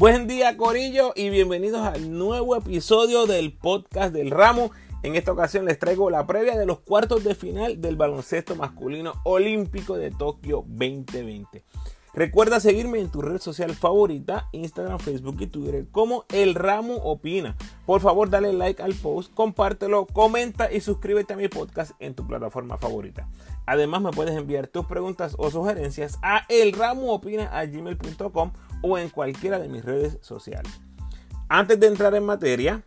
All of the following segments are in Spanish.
Buen día Corillo y bienvenidos al nuevo episodio del podcast del ramo. En esta ocasión les traigo la previa de los cuartos de final del baloncesto masculino olímpico de Tokio 2020. Recuerda seguirme en tu red social favorita, Instagram, Facebook y Twitter como El Ramo Opina. Por favor, dale like al post, compártelo, comenta y suscríbete a mi podcast en tu plataforma favorita. Además, me puedes enviar tus preguntas o sugerencias a elramoopina.gmail.com o en cualquiera de mis redes sociales. Antes de entrar en materia,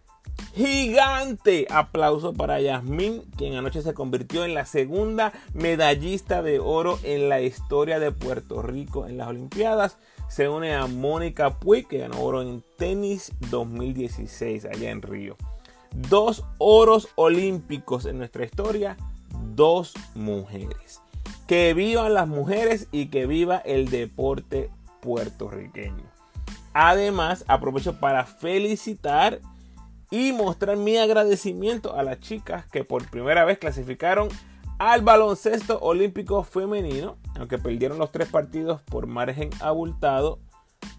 Gigante aplauso para Yasmín, quien anoche se convirtió en la segunda medallista de oro en la historia de Puerto Rico en las Olimpiadas. Se une a Mónica Puig, que ganó oro en tenis 2016 allá en Río. Dos oros olímpicos en nuestra historia, dos mujeres. Que vivan las mujeres y que viva el deporte puertorriqueño. Además, aprovecho para felicitar y mostrar mi agradecimiento a las chicas que por primera vez clasificaron al baloncesto olímpico femenino, aunque perdieron los tres partidos por margen abultado.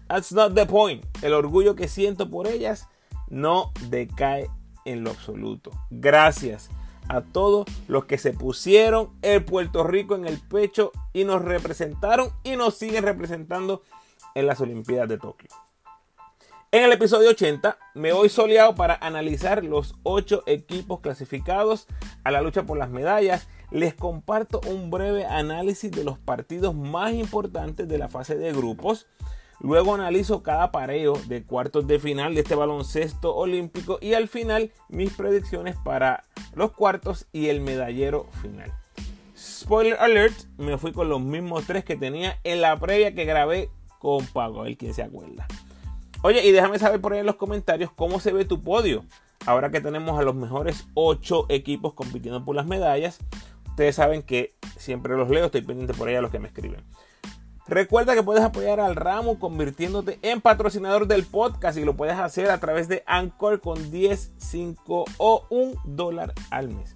That's not the point. El orgullo que siento por ellas no decae en lo absoluto. Gracias a todos los que se pusieron el Puerto Rico en el pecho y nos representaron y nos siguen representando en las Olimpiadas de Tokio. En el episodio 80 me voy soleado para analizar los 8 equipos clasificados a la lucha por las medallas. Les comparto un breve análisis de los partidos más importantes de la fase de grupos. Luego analizo cada pareo de cuartos de final de este baloncesto olímpico y al final mis predicciones para los cuartos y el medallero final. Spoiler alert, me fui con los mismos tres que tenía en la previa que grabé con Pago, el quien se acuerda. Oye, y déjame saber por ahí en los comentarios cómo se ve tu podio. Ahora que tenemos a los mejores 8 equipos compitiendo por las medallas. Ustedes saben que siempre los leo, estoy pendiente por ahí a los que me escriben. Recuerda que puedes apoyar al ramo convirtiéndote en patrocinador del podcast y lo puedes hacer a través de Anchor con 10, 5 o 1 dólar al mes.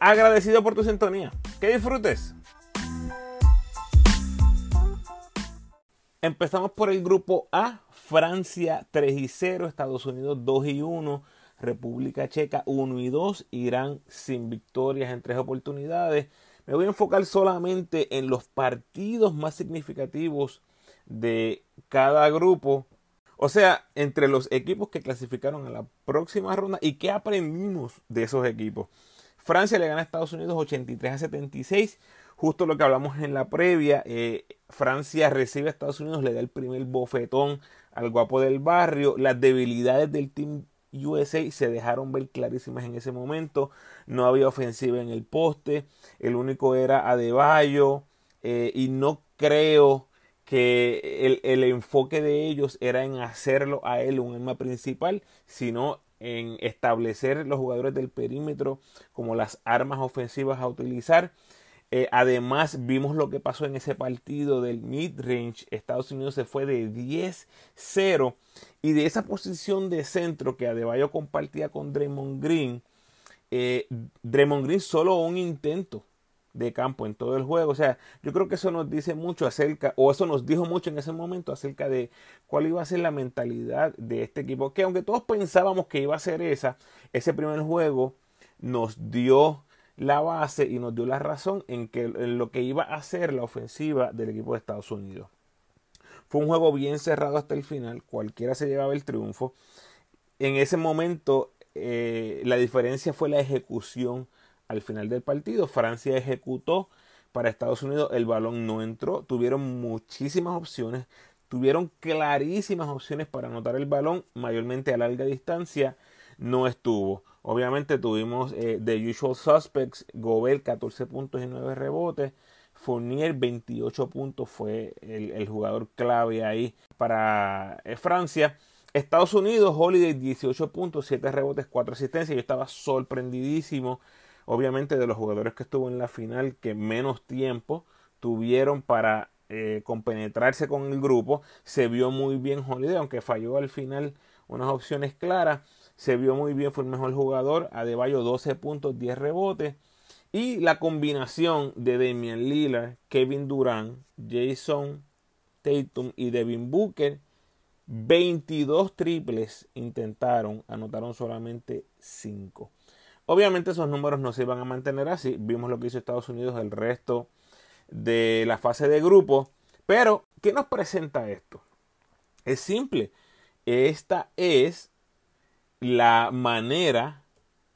Agradecido por tu sintonía. Que disfrutes. Empezamos por el grupo A, Francia 3 y 0, Estados Unidos 2 y 1, República Checa 1 y 2, Irán sin victorias en tres oportunidades. Me voy a enfocar solamente en los partidos más significativos de cada grupo. O sea, entre los equipos que clasificaron a la próxima ronda y qué aprendimos de esos equipos. Francia le gana a Estados Unidos 83 a 76 justo lo que hablamos en la previa, eh, Francia recibe a Estados Unidos, le da el primer bofetón al guapo del barrio, las debilidades del Team USA se dejaron ver clarísimas en ese momento, no había ofensiva en el poste, el único era Adebayo eh, y no creo que el, el, enfoque de ellos era en hacerlo a él un arma principal, sino en establecer los jugadores del perímetro como las armas ofensivas a utilizar. Eh, además, vimos lo que pasó en ese partido del mid-range. Estados Unidos se fue de 10-0. Y de esa posición de centro que Adebayo compartía con Draymond Green, eh, Draymond Green solo un intento de campo en todo el juego. O sea, yo creo que eso nos dice mucho acerca, o eso nos dijo mucho en ese momento acerca de cuál iba a ser la mentalidad de este equipo. Que aunque todos pensábamos que iba a ser esa, ese primer juego nos dio la base y nos dio la razón en, que, lo que iba a ser la ofensiva del equipo de Estados Unidos. Fue un juego bien cerrado hasta el final, cualquiera se llevaba el triunfo. En ese momento eh, la diferencia fue la ejecución al final del partido. Francia ejecutó para Estados Unidos, el balón no entró, tuvieron muchísimas opciones, tuvieron clarísimas opciones para anotar el balón, mayormente a larga distancia, no estuvo. Obviamente tuvimos eh, The Usual Suspects, Gobel 14 puntos y 9 rebotes. Fournier 28 puntos fue el, jugador clave ahí para eh, Francia. Estados Unidos, Holiday 18 puntos, 7 rebotes, 4 asistencias. Yo estaba sorprendidísimo, obviamente, de los jugadores que estuvo en la final que menos tiempo tuvieron para eh, compenetrarse con el grupo. Se vio muy bien Holiday, aunque falló al final unas opciones claras se vio muy bien, fue el mejor jugador. Adebayo 12 puntos, 10 rebotes. Y la combinación de Damian Lillard, Kevin Durant, Jason Tatum y Devin Booker 22 triples intentaron, anotaron solamente 5. Obviamente esos números no se iban a mantener así. Vimos lo que hizo Estados Unidos el resto de la fase de grupo. Pero, ¿qué nos presenta esto? Es simple. Esta es la manera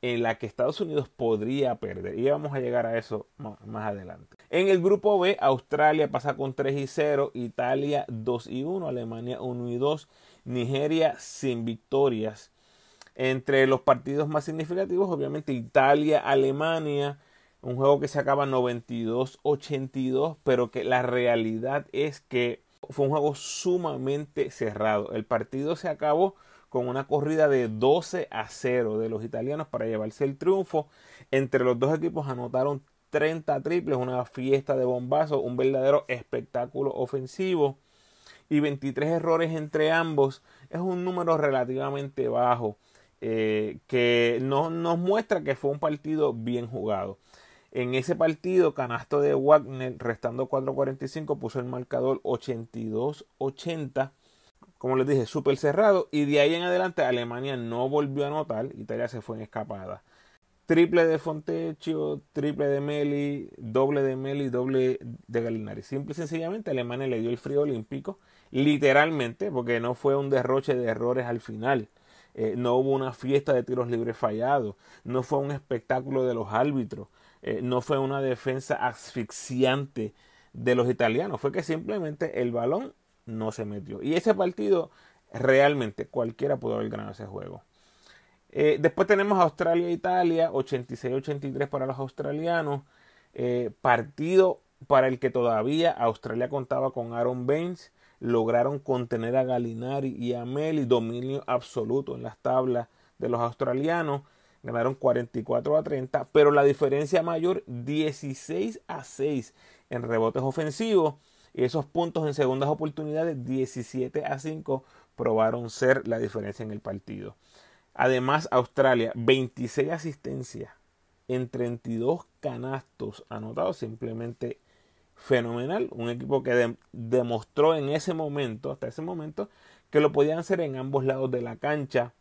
en la que Estados Unidos podría perder. Y vamos a llegar a eso más adelante. En el grupo B, Australia pasa con 3 y 0, Italia 2 y 1, Alemania 1 y 2, Nigeria sin victorias. Entre los partidos más significativos, obviamente Italia, Alemania, un juego que se acaba 92-82, pero que la realidad es que fue un juego sumamente cerrado. El partido se acabó con una corrida de 12 a 0 de los italianos para llevarse el triunfo. Entre los dos equipos anotaron 30 triples, una fiesta de bombazo, un verdadero espectáculo ofensivo y 23 errores entre ambos. Es un número relativamente bajo eh, que no, nos muestra que fue un partido bien jugado. En ese partido, canasto de Wagner, restando 4.45, puso el marcador 82-80 como les dije, súper cerrado. Y de ahí en adelante Alemania no volvió a anotar. Italia se fue en escapada. Triple de Fontecchio, triple de Meli, doble de Meli, doble de Galinari. Simple y sencillamente Alemania le dio el frío olímpico. Literalmente, porque no fue un derroche de errores al final. Eh, no hubo una fiesta de tiros libres fallados. No fue un espectáculo de los árbitros. Eh, no fue una defensa asfixiante de los italianos. Fue que simplemente el balón no se metió. Y ese partido realmente cualquiera pudo haber ganado ese juego. Eh, después tenemos Australia e Italia, 86-83 para los australianos. Eh, partido para el que todavía Australia contaba con Aaron Baines. Lograron contener a Galinari y a Meli. Dominio absoluto en las tablas de los australianos. Ganaron 44 a 30. Pero la diferencia mayor, 16 a 6 en rebotes ofensivos. Esos puntos en segundas oportunidades, 17 a 5, probaron ser la diferencia en el partido. Además, Australia, 26 asistencias en 32 canastos anotados, simplemente fenomenal. Un equipo que demostró en ese momento, hasta ese momento, que lo podían hacer en ambos lados de la cancha,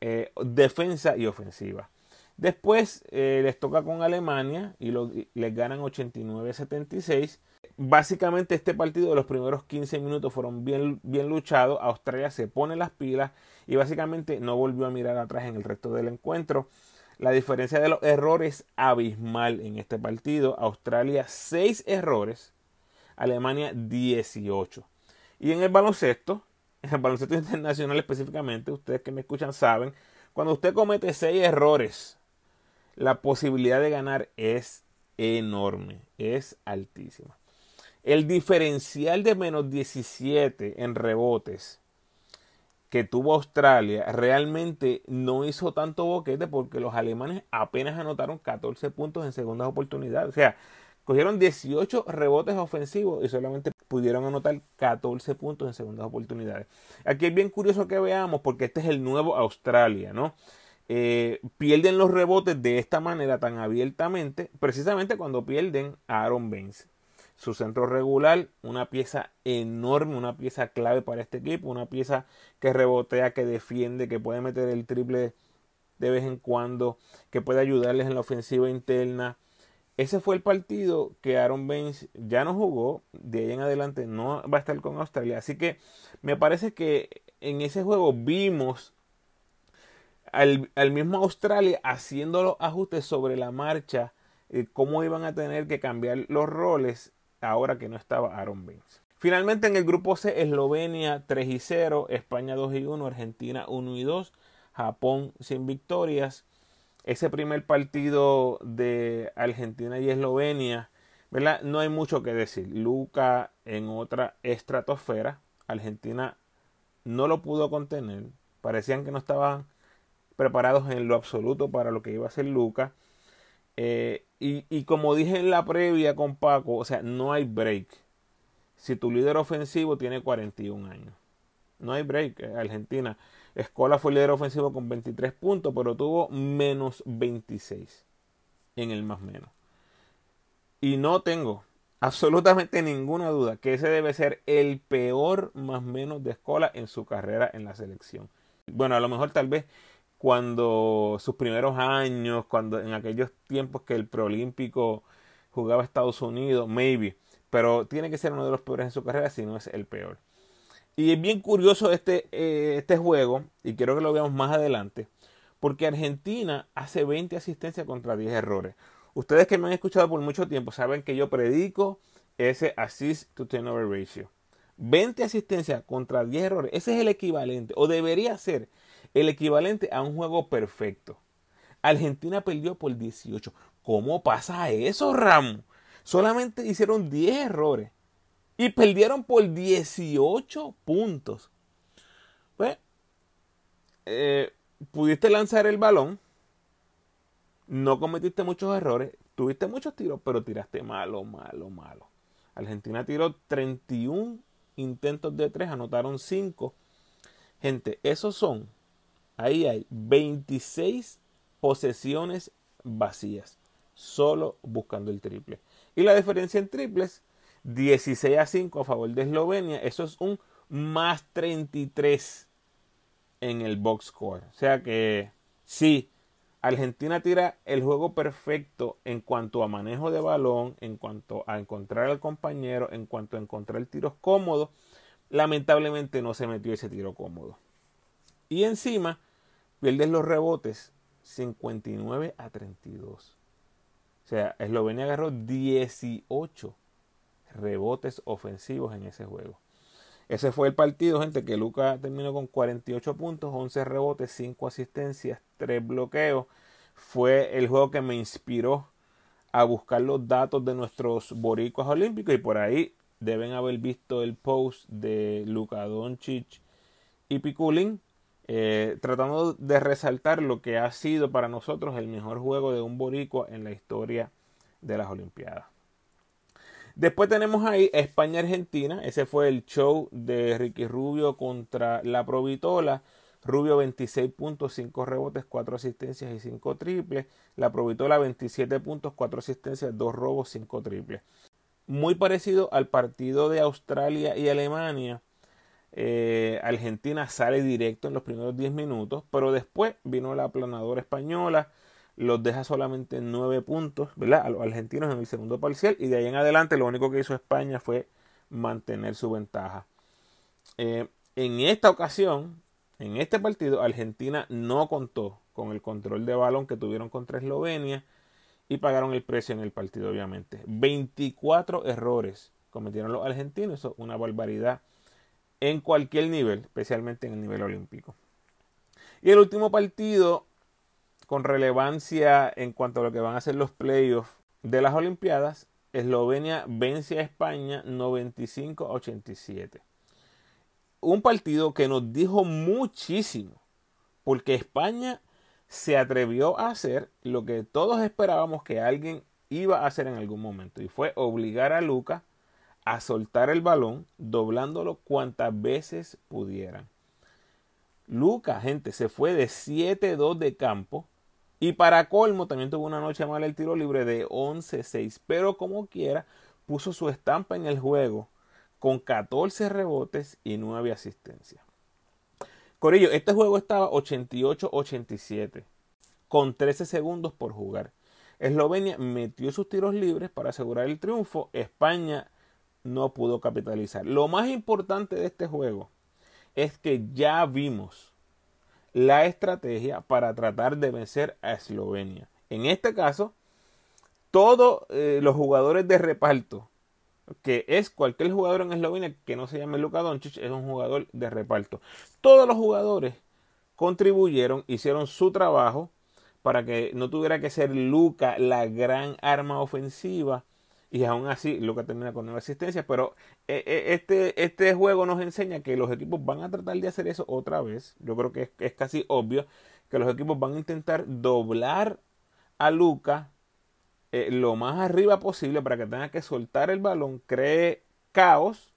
eh, defensa y ofensiva. Después eh, les toca con Alemania y les ganan 89-76 básicamente este partido de los primeros 15 minutos fueron bien, bien luchados. Australia se pone las pilas y básicamente no volvió a mirar atrás en el resto del encuentro. La diferencia de los errores abismal en este partido. Australia 6 errores, Alemania 18. Y en el baloncesto, en el baloncesto internacional específicamente, ustedes que me escuchan saben, cuando usted comete 6 errores, la posibilidad de ganar es enorme, es altísima. El diferencial de menos 17 en rebotes que tuvo Australia realmente no hizo tanto boquete porque los alemanes apenas anotaron 14 puntos en segundas oportunidades. O sea, cogieron 18 rebotes ofensivos y solamente pudieron anotar 14 puntos en segundas oportunidades. Aquí es bien curioso que veamos porque este es el nuevo Australia, ¿no? Eh, pierden los rebotes de esta manera tan abiertamente precisamente cuando pierden a Aaron Baines su centro regular, una pieza enorme, una pieza clave para este equipo, una pieza que rebotea, que defiende, que puede meter el triple de vez en cuando, que puede ayudarles en la ofensiva interna. Ese fue el partido que Aaron Baines ya no jugó, de ahí en adelante no va a estar con Australia. Así que me parece que en ese juego vimos al, mismo Australia haciendo los ajustes sobre la marcha, eh, cómo iban a tener que cambiar los roles ahora que no estaba Aaron Baines. Finalmente en el grupo C, Eslovenia 3 y 0, España 2 y 1, Argentina 1 y 2, Japón sin victorias. Ese primer partido de Argentina y Eslovenia, ¿verdad? No hay mucho que decir. Luca en otra estratosfera. Argentina no lo pudo contener. Parecían que no estaban preparados en lo absoluto para lo que iba a ser Luca. Eh, y, como dije en la previa con Paco, o sea, no hay break. Si tu líder ofensivo tiene 41 años. No hay break. Eh, Argentina. Escola fue líder ofensivo con 23 puntos, pero tuvo menos 26 en el más menos. Y no tengo absolutamente ninguna duda que ese debe ser el peor más menos de escuela en su carrera en la selección. Bueno, a lo mejor tal vez cuando sus primeros años, cuando en aquellos tiempos que el preolímpico jugaba Estados Unidos, maybe, pero tiene que ser uno de los peores en su carrera si no es el peor. Y es bien curioso este, eh, este juego, y quiero que lo veamos más adelante, porque Argentina hace 20 asistencias contra 10 errores. Ustedes que me han escuchado por mucho tiempo saben que yo predico ese assist to turnover ratio. 20 asistencias contra 10 errores. Ese es el equivalente, o debería ser el equivalente a un juego perfecto. Argentina perdió por 18. ¿Cómo pasa eso, Ramos? Solamente hicieron 10 errores y perdieron por 18 puntos. Pues, eh, pudiste lanzar el balón, no cometiste muchos errores, tuviste muchos tiros, pero tiraste malo, malo, malo. Argentina tiró 31 intentos de 3, anotaron 5. Gente, esos son, ahí hay 26 posesiones vacías, solo buscando el triple. Y la diferencia en triples, 16 a 5 a favor de Eslovenia, eso es un más 33 en el box score. O sea que sí, Argentina tira el juego perfecto en cuanto a manejo de balón, en cuanto a encontrar al compañero, en cuanto a encontrar tiros cómodos. Lamentablemente no se metió ese tiro cómodo. Y encima pierdes los rebotes 59 a 32. O sea, Eslovenia agarró 18 rebotes ofensivos en ese juego. Ese fue el partido, gente, que Luca terminó con 48 puntos, 11 rebotes, 5 asistencias, 3 bloqueos. Fue el juego que me inspiró a buscar los datos de nuestros boricuas olímpicos y por ahí deben haber visto el post de Luka Doncic y Piculín eh, tratando de resaltar lo que ha sido para nosotros el mejor juego de un boricua en la historia de las Olimpiadas. Después tenemos ahí España-Argentina. Ese fue el show de Ricky Rubio contra la Provitola. Rubio 26 puntos, 5 rebotes, 4 asistencias y 5 triples. La Provitola 27 puntos, 4 asistencias, 2 robos, 5 triples. Muy parecido al partido de Australia y Alemania. Eh, Argentina sale directo en los primeros 10 minutos, pero después vino la aplanadora española los deja solamente 9 puntos, ¿verdad? A los argentinos en el segundo parcial y de ahí en adelante lo único que hizo España fue mantener su ventaja. Eh, en esta ocasión, en este partido, Argentina no contó con el control de balón que tuvieron contra Eslovenia y pagaron el precio en el partido, obviamente. 24 errores cometieron los argentinos, eso es una barbaridad en cualquier nivel, especialmente en el nivel olímpico. Y el último partido con relevancia en cuanto a lo que van a ser los playoffs de las Olimpiadas, Eslovenia vence a España 95 a 87. Un partido que nos dijo muchísimo, porque España se atrevió a hacer lo que todos esperábamos que alguien iba a hacer en algún momento, y fue obligar a Luca a soltar el balón, doblándolo cuantas veces pudieran. Luca, gente, se fue de 7-2 de campo y para colmo, también tuvo una noche mala el tiro libre de 11-6. Pero como quiera, puso su estampa en el juego con 14 rebotes y 9 asistencias. Corillo, este juego estaba 88-87, con 13 segundos por jugar. Eslovenia metió sus tiros libres para asegurar el triunfo. España no pudo capitalizar. Lo más importante de este juego es que ya vimos la estrategia para tratar de vencer a Eslovenia. En este caso, todos eh, los jugadores de reparto, que es cualquier jugador en Eslovenia que no se llame Luka Doncic, es un jugador de reparto. Todos los jugadores contribuyeron, hicieron su trabajo para que no tuviera que ser Luka la gran arma ofensiva y aún así Luca termina con nueva asistencia. Pero eh, eh, este, este juego nos enseña que los equipos van a tratar de hacer eso otra vez. Yo creo que es, casi obvio que los equipos van a intentar doblar a Luca eh, lo más arriba posible para que tenga que soltar el balón, cree caos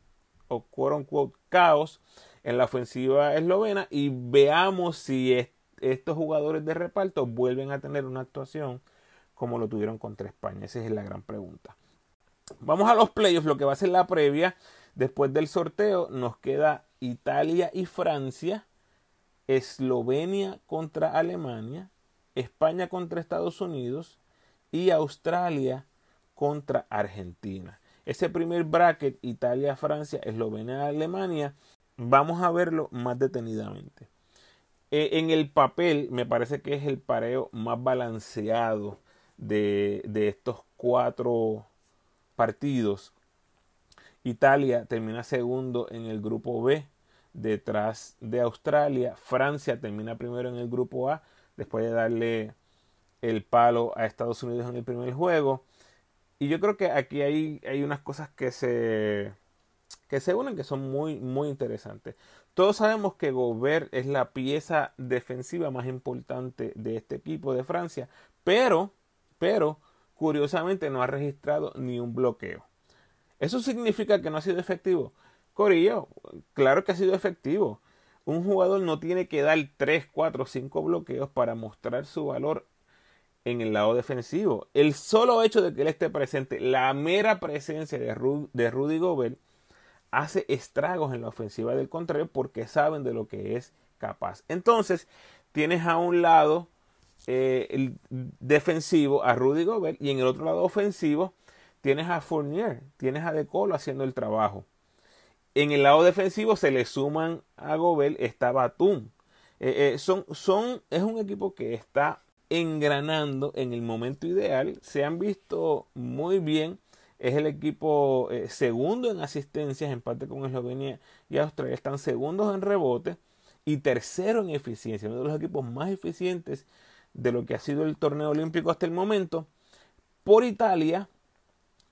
o quote unquote caos en la ofensiva eslovena y veamos si estos jugadores de reparto vuelven a tener una actuación como lo tuvieron contra España. Esa es la gran pregunta. Vamos a los playoffs, lo que va a ser la previa. Después del sorteo nos queda Italia y Francia, Eslovenia contra Alemania, España contra Estados Unidos y Australia contra Argentina. Ese primer bracket, Italia, Francia, Eslovenia, Alemania, vamos a verlo más detenidamente. Eh, en el papel me parece que es el pareo más balanceado de, de estos cuatro partidos. Italia termina segundo en el grupo B detrás de Australia. Francia termina primero en el grupo A después de darle el palo a Estados Unidos en el primer juego. Y yo creo que aquí hay, hay unas cosas que se, que se unen que son muy, muy interesantes. Todos sabemos que Gobert es la pieza defensiva más importante de este equipo de Francia, pero, pero, curiosamente no ha registrado ni un bloqueo. ¿Eso significa que no ha sido efectivo? Corillo, claro que ha sido efectivo. Un jugador no tiene que dar 3, 4, 5 bloqueos para mostrar su valor en el lado defensivo. El solo hecho de que él esté presente, la mera presencia de, Rudy Gobert, hace estragos en la ofensiva del contrario porque saben de lo que es capaz. Entonces, tienes a un lado eh, el defensivo a Rudy Gobert y en el otro lado ofensivo tienes a Fournier, tienes a De Colo haciendo el trabajo. En el lado defensivo se le suman a Gobert está Batum. Eh, eh, son, son, es un equipo que está engranando en el momento ideal. Se han visto muy bien. Es el equipo eh, segundo en asistencias, en parte con Eslovenia y Australia. Están segundos en rebote y tercero en eficiencia. Uno de los equipos más eficientes de lo que ha sido el torneo olímpico hasta el momento. Por Italia,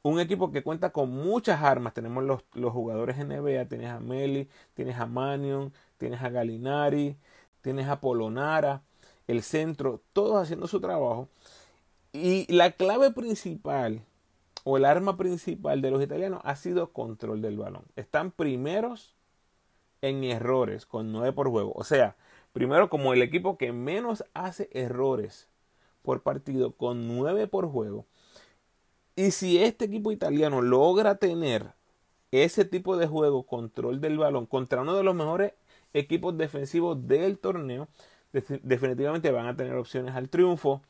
un equipo que cuenta con muchas armas. Tenemos los, los jugadores NBA, tienes a Meli, tienes a Manion, tienes a Galinari, tienes a Polonara el centro, todos haciendo su trabajo. Y la clave principal o el arma principal de los italianos ha sido control del balón. Están primeros en errores con 9 por juego. O sea, primero como el equipo que menos hace errores por partido con 9 por juego. Y si este equipo italiano logra tener ese tipo de juego, control del balón, contra uno de los mejores equipos defensivos del torneo, definitivamente van a tener opciones al triunfo.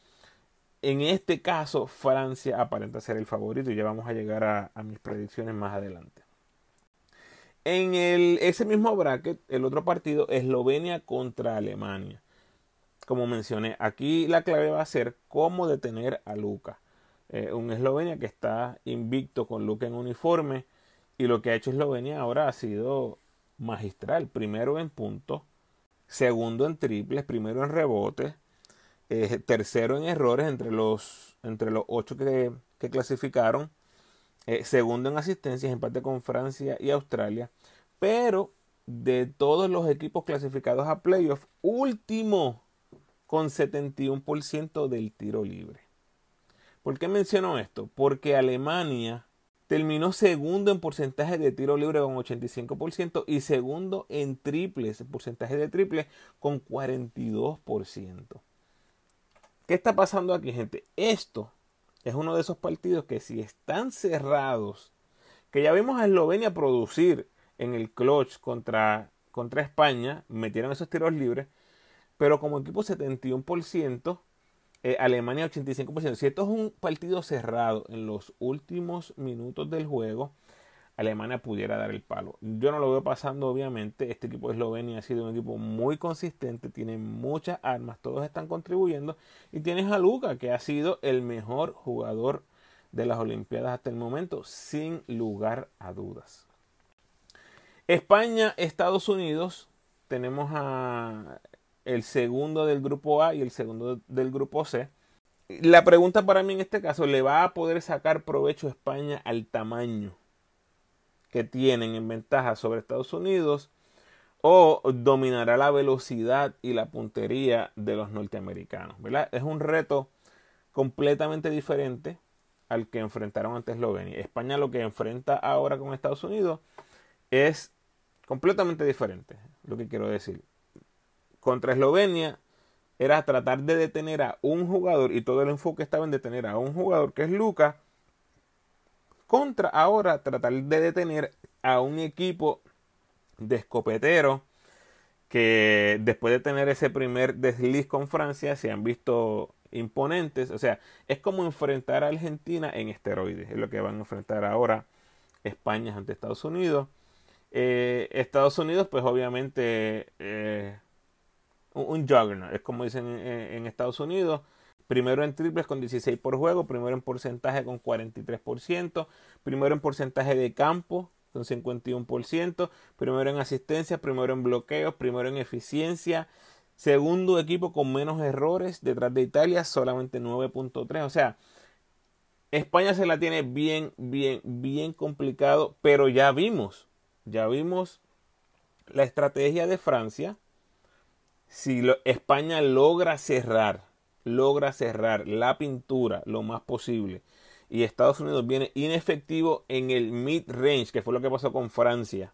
En este caso, Francia aparenta ser el favorito y ya vamos a llegar a, mis predicciones más adelante. En el, ese mismo bracket, el otro partido, Eslovenia contra Alemania. Como mencioné, aquí la clave va a ser cómo detener a Luca. Eh, un Eslovenia que está invicto con Luca en uniforme. Y lo que ha hecho Eslovenia ahora ha sido magistral. Primero en puntos, segundo en triples, primero en rebotes, eh, tercero en errores entre los, entre los ocho que, clasificaron, eh, segundo en asistencias, empate con Francia y Australia, pero de todos los equipos clasificados a playoff, último con 71% del tiro libre. ¿Por qué menciono esto? Porque Alemania Terminó segundo en porcentaje de tiro libre con 85% y segundo en triples, porcentaje de triples con 42%. ¿Qué está pasando aquí, gente? Esto es uno de esos partidos que si están cerrados, que ya vimos a Eslovenia producir en el clutch contra, contra España, metieron esos tiros libres, pero como equipo 71%, eh, Alemania 85%. Si esto es un partido cerrado en los últimos minutos del juego, Alemania pudiera dar el palo. Yo no lo veo pasando, obviamente. Este equipo de Eslovenia ha sido un equipo muy consistente, tiene muchas armas, todos están contribuyendo. Y tienes a Luca, que ha sido el mejor jugador de las Olimpiadas hasta el momento, sin lugar a dudas. España, Estados Unidos, tenemos a el segundo del grupo A y el segundo del grupo C. La pregunta para mí en este caso, ¿le va a poder sacar provecho España al tamaño que tienen en ventaja sobre Estados Unidos? ¿O dominará la velocidad y la puntería de los norteamericanos? Es un reto completamente diferente al que enfrentaron ante Eslovenia. España lo que enfrenta ahora con Estados Unidos es completamente diferente, lo que quiero decir contra Eslovenia era tratar de detener a un jugador y todo el enfoque estaba en detener a un jugador que es Luca contra ahora tratar de detener a un equipo de escopetero que después de tener ese primer desliz con Francia se han visto imponentes. O sea, es como enfrentar a Argentina en esteroides. Es lo que van a enfrentar ahora España ante Estados Unidos. Eh, Estados Unidos, pues obviamente, eh, un, juggernaut, es como dicen en, Estados Unidos. Primero en triples con 16 por juego, primero en porcentaje con 43%, primero en porcentaje de campo con 51%, primero en asistencia, primero en bloqueos, primero en eficiencia, segundo equipo con menos errores detrás de Italia, solamente 9.3, o sea, España se la tiene bien, bien, bien complicado, pero ya vimos, ya vimos la estrategia de Francia. Si España logra cerrar, logra cerrar la pintura lo más posible y Estados Unidos viene inefectivo en el mid-range, que fue lo que pasó con Francia.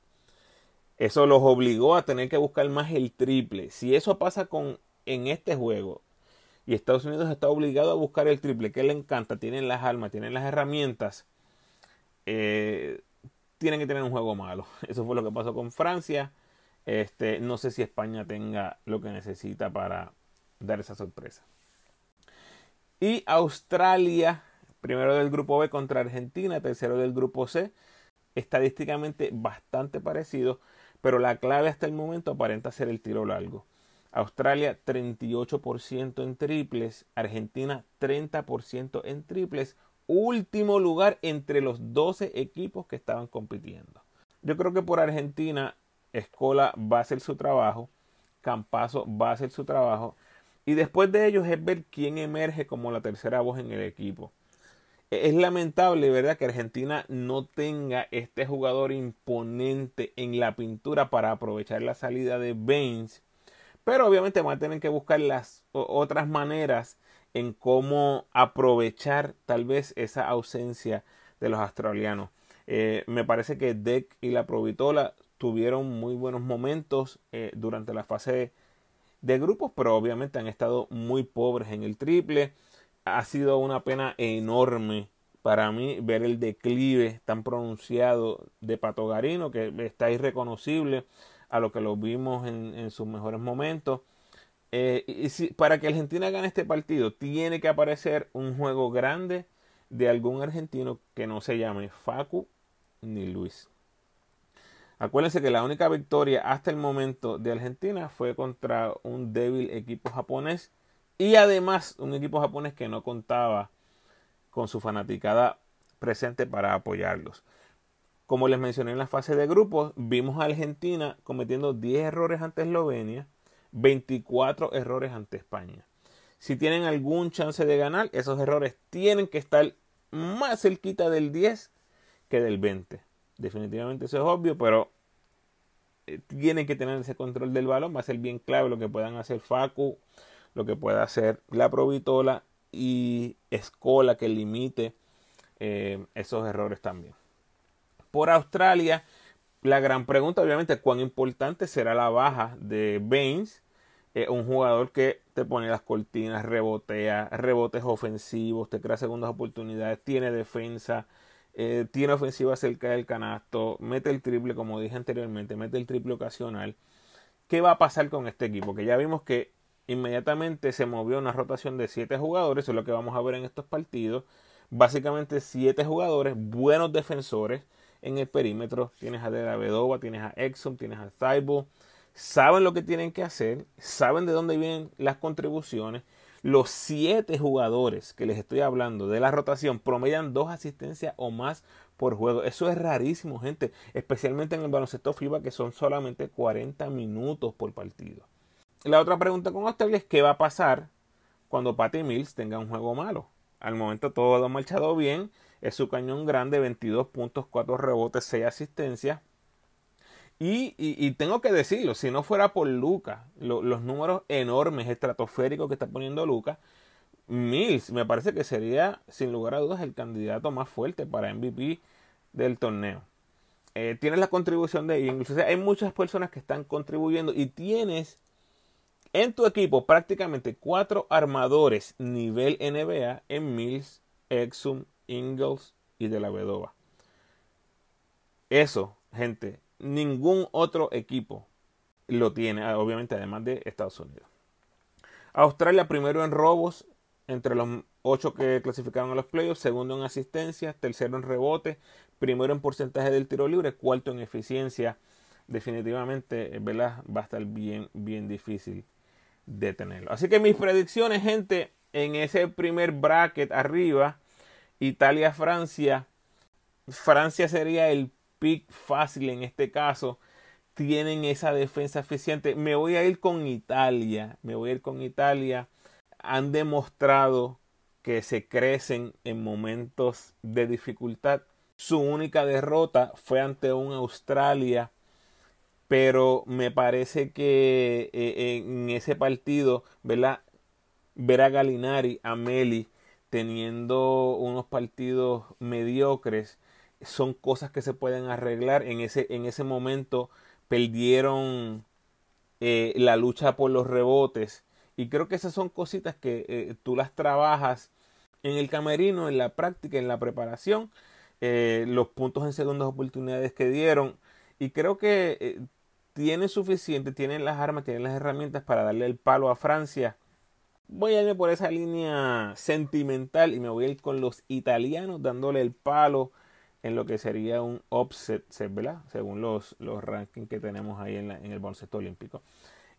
Eso los obligó a tener que buscar más el triple. Si eso pasa con en este juego y Estados Unidos está obligado a buscar el triple, que le encanta, tienen las armas, tienen las herramientas, eh, tienen que tener un juego malo. Eso fue lo que pasó con Francia. Este, no sé si España tenga lo que necesita para dar esa sorpresa. Y Australia, primero del grupo B contra Argentina, tercero del grupo C, estadísticamente bastante parecido, pero la clave hasta el momento aparenta ser el tiro largo. Australia 38% en triples, Argentina 30% en triples, último lugar entre los 12 equipos que estaban compitiendo. Yo creo que por Argentina Escola va a hacer su trabajo, Campazo va a hacer su trabajo y después de ellos es ver quién emerge como la tercera voz en el equipo. Es lamentable, ¿verdad?, que Argentina no tenga este jugador imponente en la pintura para aprovechar la salida de Baines pero obviamente van a tener que buscar las otras maneras en cómo aprovechar tal vez esa ausencia de los australianos. Eh, me parece que Deck y la Provitola tuvieron muy buenos momentos eh, durante la fase de grupos, pero obviamente han estado muy pobres en el triple. Ha sido una pena enorme para mí ver el declive tan pronunciado de Patogarino, que está irreconocible a lo que lo vimos en, sus mejores momentos. Eh, y si, para que Argentina gane este partido, tiene que aparecer un juego grande de algún argentino que no se llame Facu ni Luis. Acuérdense que la única victoria hasta el momento de Argentina fue contra un débil equipo japonés y además un equipo japonés que no contaba con su fanaticada presente para apoyarlos. Como les mencioné en la fase de grupos, vimos a Argentina cometiendo 10 errores ante Eslovenia, 24 errores ante España. Si tienen algún chance de ganar, esos errores tienen que estar más cerquita del 10 que del 20. Definitivamente eso es obvio, pero eh, tienen que tener ese control del balón. Va a ser bien clave lo que puedan hacer Facu, lo que pueda hacer la Provitola y Escola que limite eh, esos errores también por Australia. La gran pregunta, obviamente, cuán importante será la baja de Baines, eh, un jugador que te pone las cortinas, rebotea, rebotes ofensivos, te crea segundas oportunidades, tiene defensa, eh, tiene ofensiva cerca del canasto, mete el triple, como dije anteriormente, mete el triple ocasional. ¿Qué va a pasar con este equipo? Que ya vimos que inmediatamente se movió una rotación de siete jugadores, eso es lo que vamos a ver en estos partidos. Básicamente siete jugadores, buenos defensores, en el perímetro. Tienes a De La Vedova, tienes a Exxon, tienes a Thibault. Saben lo que tienen que hacer, saben de dónde vienen las contribuciones. Los siete jugadores que les estoy hablando de la rotación promedian dos asistencias o más por juego. Eso es rarísimo, gente. Especialmente en el baloncesto FIBA, que son solamente 40 minutos por partido. La otra pregunta con Australia es: ¿qué va a pasar cuando Patty Mills tenga un juego malo? Al momento todo ha marchado bien es su cañón grande, 22 puntos, 4 rebotes, 6 asistencias. Y, tengo que decirlo, si no fuera por Luca, los números enormes, estratosféricos que está poniendo Luca, Mills me parece que sería, sin lugar a dudas, el candidato más fuerte para MVP del torneo. Eh, tienes la contribución de Ingles. O sea, hay muchas personas que están contribuyendo y tienes en tu equipo prácticamente cuatro armadores nivel NBA en Mills, Exum, Ingles y de la Vedova. Eso, gente, ningún otro equipo lo tiene, ah, obviamente, además de Estados Unidos. Australia primero en robos, entre los ocho que clasificaron a los playoffs, segundo en asistencia, tercero en rebote, primero en porcentaje del tiro libre, cuarto en eficiencia. Definitivamente, ¿verdad? Va a estar bien, bien difícil de tenerlo. Así que mis predicciones, gente, en ese primer bracket arriba, Italia-Francia. Francia sería el pick fácil en este caso. Tienen esa defensa eficiente. Me voy a ir con Italia. Me voy a ir con Italia. Han demostrado que se crecen en momentos de dificultad. Su única derrota fue ante un Australia, pero me parece que eh, en ese partido, ¿verdad? Ver a Galinari, a Meli, teniendo unos partidos mediocres, son cosas que se pueden arreglar. En ese, en ese momento perdieron eh, la lucha por los rebotes y creo que esas son cositas que eh, tú las trabajas en el camerino, en la práctica, en la preparación, eh, los puntos en segundas oportunidades que dieron. Y creo que tienen suficiente, tienen las armas, tienen las herramientas para darle el palo a Francia. Voy a irme por esa línea sentimental y me voy a ir con los italianos dándole el palo en lo que sería un offset, ¿verdad? Según los, los rankings que tenemos ahí en, el baloncesto olímpico.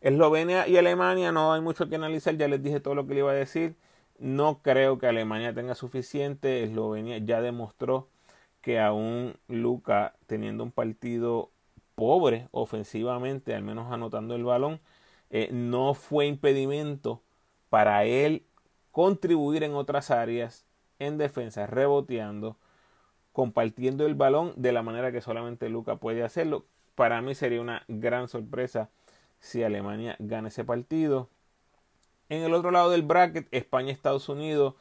Eslovenia y Alemania no hay mucho que analizar, ya les dije todo lo que le iba a decir. No creo que Alemania tenga suficiente. Eslovenia ya demostró que aún Luca, teniendo un partido pobre ofensivamente, al menos anotando el balón, eh, no fue impedimento para él contribuir en otras áreas, en defensa, reboteando, compartiendo el balón de la manera que solamente Luca puede hacerlo. Para mí sería una gran sorpresa si Alemania gana ese partido. En el otro lado del bracket, España-Estados Unidos,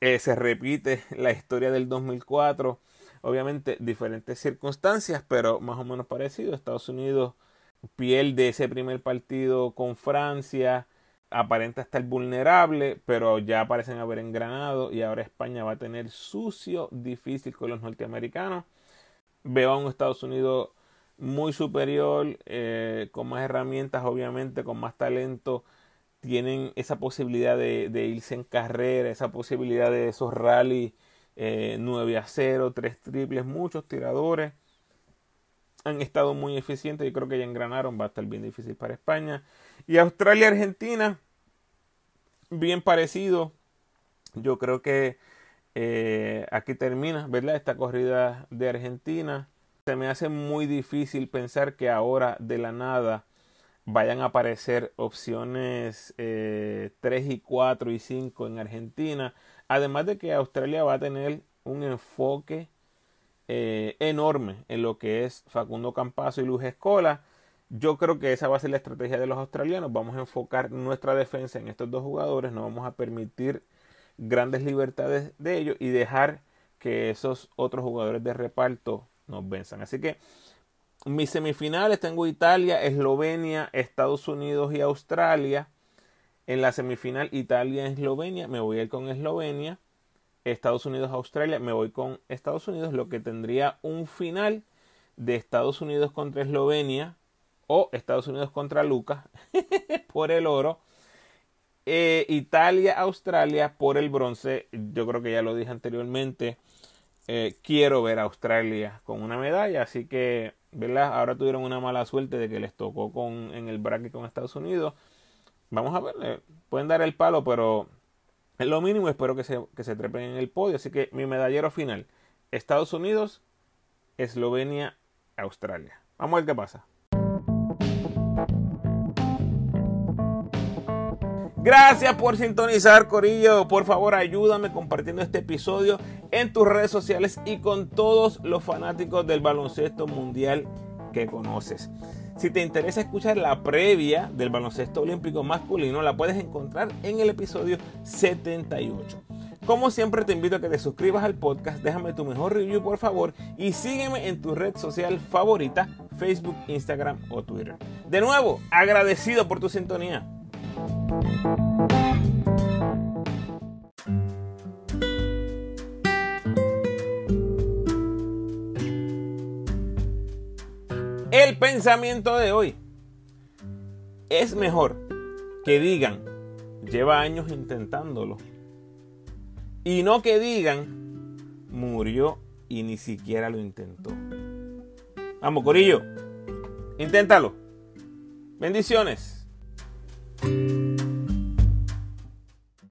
eh, se repite la historia del 2004. Obviamente diferentes circunstancias, pero más o menos parecido. Estados Unidos pierde ese primer partido con Francia, aparenta estar vulnerable, pero ya parecen haber engranado y ahora España va a tener sucio, difícil con los norteamericanos. Veo a un Estados Unidos muy superior, eh, con más herramientas, obviamente, con más talento. Tienen esa posibilidad de, irse en carrera, esa posibilidad de esos rallies 9 eh, a 0, 3 triples, muchos tiradores. Han estado muy eficientes y creo que ya engranaron, va a estar bien difícil para España. Y Australia-Argentina, bien parecido. Yo creo que eh, aquí termina, ¿verdad? Esta corrida de Argentina se me hace muy difícil pensar que ahora de la nada vayan a aparecer opciones 3 eh, y 4 y 5 en Argentina. Además de que Australia va a tener un enfoque eh, enorme en lo que es Facundo Campazo y Luz Escola. Yo creo que esa va a ser la estrategia de los australianos. Vamos a enfocar nuestra defensa en estos dos jugadores. No vamos a permitir grandes libertades de ellos y dejar que esos otros jugadores de reparto nos venzan. Así que mis semifinales tengo Italia, Eslovenia, Estados Unidos y Australia. En la semifinal Italia-Eslovenia, me voy a ir con Eslovenia. Estados Unidos-Australia, me voy con Estados Unidos, lo que tendría un final de Estados Unidos contra Eslovenia o Estados Unidos contra Lucas por el oro. Eh, Italia-Australia por el bronce. Yo creo que ya lo dije anteriormente. Eh, quiero ver a Australia con una medalla, así que, ¿verdad? Ahora tuvieron una mala suerte de que les tocó con, en el bracket con Estados Unidos. Vamos a ver, eh, pueden dar el palo, pero es lo mínimo. Espero que se, que se trepen en el podio. Así que mi medallero final: Estados Unidos, Eslovenia, Australia. Vamos a ver qué pasa. Gracias por sintonizar, Corillo. Por favor, ayúdame compartiendo este episodio en tus redes sociales y con todos los fanáticos del baloncesto mundial que conoces. Si te interesa escuchar la previa del baloncesto olímpico masculino, la puedes encontrar en el episodio 78. Como siempre te invito a que te suscribas al podcast, déjame tu mejor review por favor y sígueme en tu red social favorita, Facebook, Instagram o Twitter. De nuevo, agradecido por tu sintonía. El pensamiento de hoy. Es mejor que digan, lleva años intentándolo. Y no que digan, murió y ni siquiera lo intentó. Vamos, Corillo. Inténtalo. Bendiciones. thank you